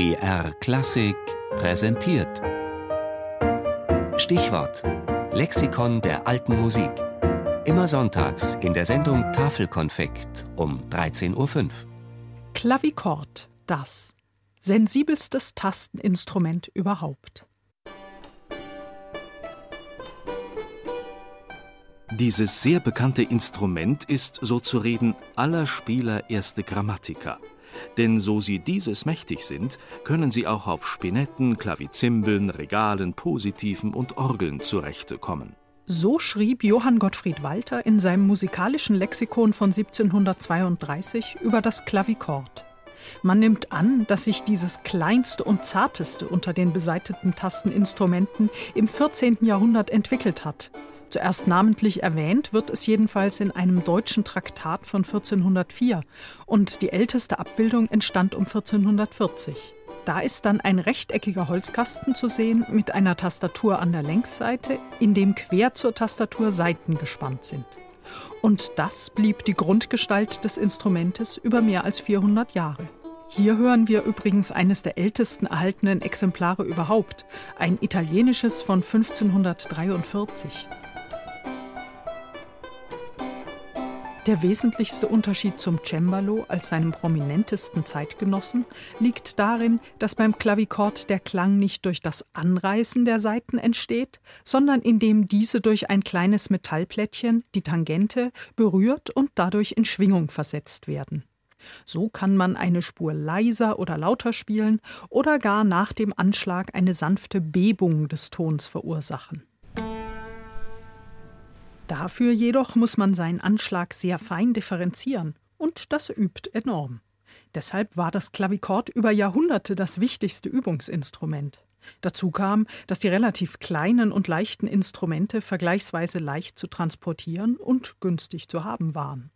BR Klassik präsentiert. Stichwort: Lexikon der alten Musik. Immer sonntags in der Sendung Tafelkonfekt um 13.05 Uhr. Klavichord, das sensibelstes Tasteninstrument überhaupt. Dieses sehr bekannte Instrument ist, so zu reden, aller Spieler erste Grammatika. Denn so sie dieses mächtig sind, können sie auch auf Spinetten, Klavizimbeln, Regalen, Positiven und Orgeln zurechtkommen. So schrieb Johann Gottfried Walter in seinem musikalischen Lexikon von 1732 über das Klavichord. Man nimmt an, dass sich dieses kleinste und zarteste unter den beseiteten Tasteninstrumenten im 14. Jahrhundert entwickelt hat, Zuerst namentlich erwähnt wird es jedenfalls in einem deutschen Traktat von 1404 und die älteste Abbildung entstand um 1440. Da ist dann ein rechteckiger Holzkasten zu sehen mit einer Tastatur an der Längsseite, in dem quer zur Tastatur Saiten gespannt sind. Und das blieb die Grundgestalt des Instrumentes über mehr als 400 Jahre. Hier hören wir übrigens eines der ältesten erhaltenen Exemplare überhaupt, ein italienisches von 1543. Der wesentlichste Unterschied zum Cembalo als seinem prominentesten Zeitgenossen liegt darin, dass beim Klavichord der Klang nicht durch das Anreißen der Saiten entsteht, sondern indem diese durch ein kleines Metallplättchen, die Tangente, berührt und dadurch in Schwingung versetzt werden. So kann man eine Spur leiser oder lauter spielen oder gar nach dem Anschlag eine sanfte Bebung des Tons verursachen. Dafür jedoch muss man seinen Anschlag sehr fein differenzieren, und das übt enorm. Deshalb war das Klavichord über Jahrhunderte das wichtigste Übungsinstrument. Dazu kam, dass die relativ kleinen und leichten Instrumente vergleichsweise leicht zu transportieren und günstig zu haben waren.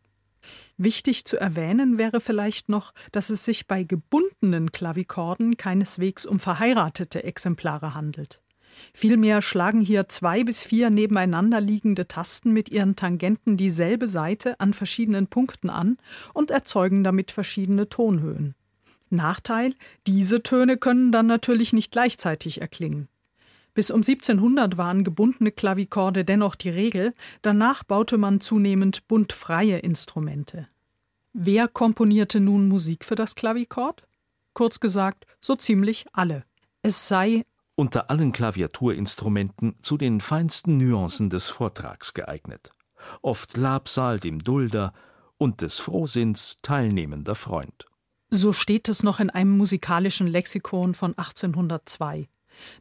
Wichtig zu erwähnen wäre vielleicht noch, dass es sich bei gebundenen Klavichorden keineswegs um verheiratete Exemplare handelt. Vielmehr schlagen hier zwei bis vier nebeneinander liegende Tasten mit ihren Tangenten dieselbe Seite an verschiedenen Punkten an und erzeugen damit verschiedene Tonhöhen. Nachteil, diese Töne können dann natürlich nicht gleichzeitig erklingen. Bis um 1700 waren gebundene Klavichorde dennoch die Regel, danach baute man zunehmend buntfreie Instrumente. Wer komponierte nun Musik für das Klavichord? Kurz gesagt, so ziemlich alle. Es sei unter allen Klaviaturinstrumenten zu den feinsten Nuancen des Vortrags geeignet, oft Labsal dem Dulder und des Frohsinns teilnehmender Freund. So steht es noch in einem musikalischen Lexikon von 1802.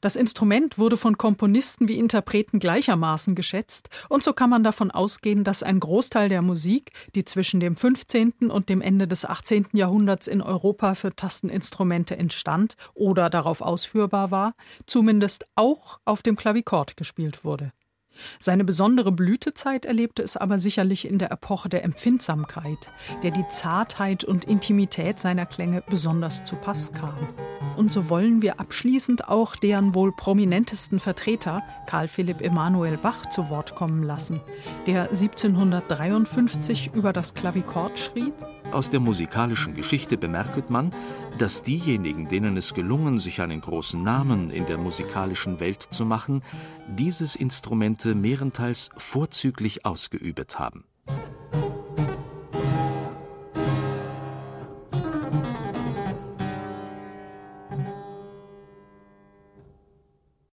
Das Instrument wurde von Komponisten wie Interpreten gleichermaßen geschätzt, und so kann man davon ausgehen, dass ein Großteil der Musik, die zwischen dem 15. und dem Ende des 18. Jahrhunderts in Europa für Tasteninstrumente entstand oder darauf ausführbar war, zumindest auch auf dem Klavichord gespielt wurde. Seine besondere Blütezeit erlebte es aber sicherlich in der Epoche der Empfindsamkeit, der die Zartheit und Intimität seiner Klänge besonders zu Pass kam. Und so wollen wir abschließend auch deren wohl prominentesten Vertreter, Karl Philipp Emanuel Bach, zu Wort kommen lassen, der 1753 über das Klavichord schrieb aus der musikalischen Geschichte bemerket man, dass diejenigen, denen es gelungen, sich einen großen Namen in der musikalischen Welt zu machen, dieses Instrumente mehrenteils vorzüglich ausgeübet haben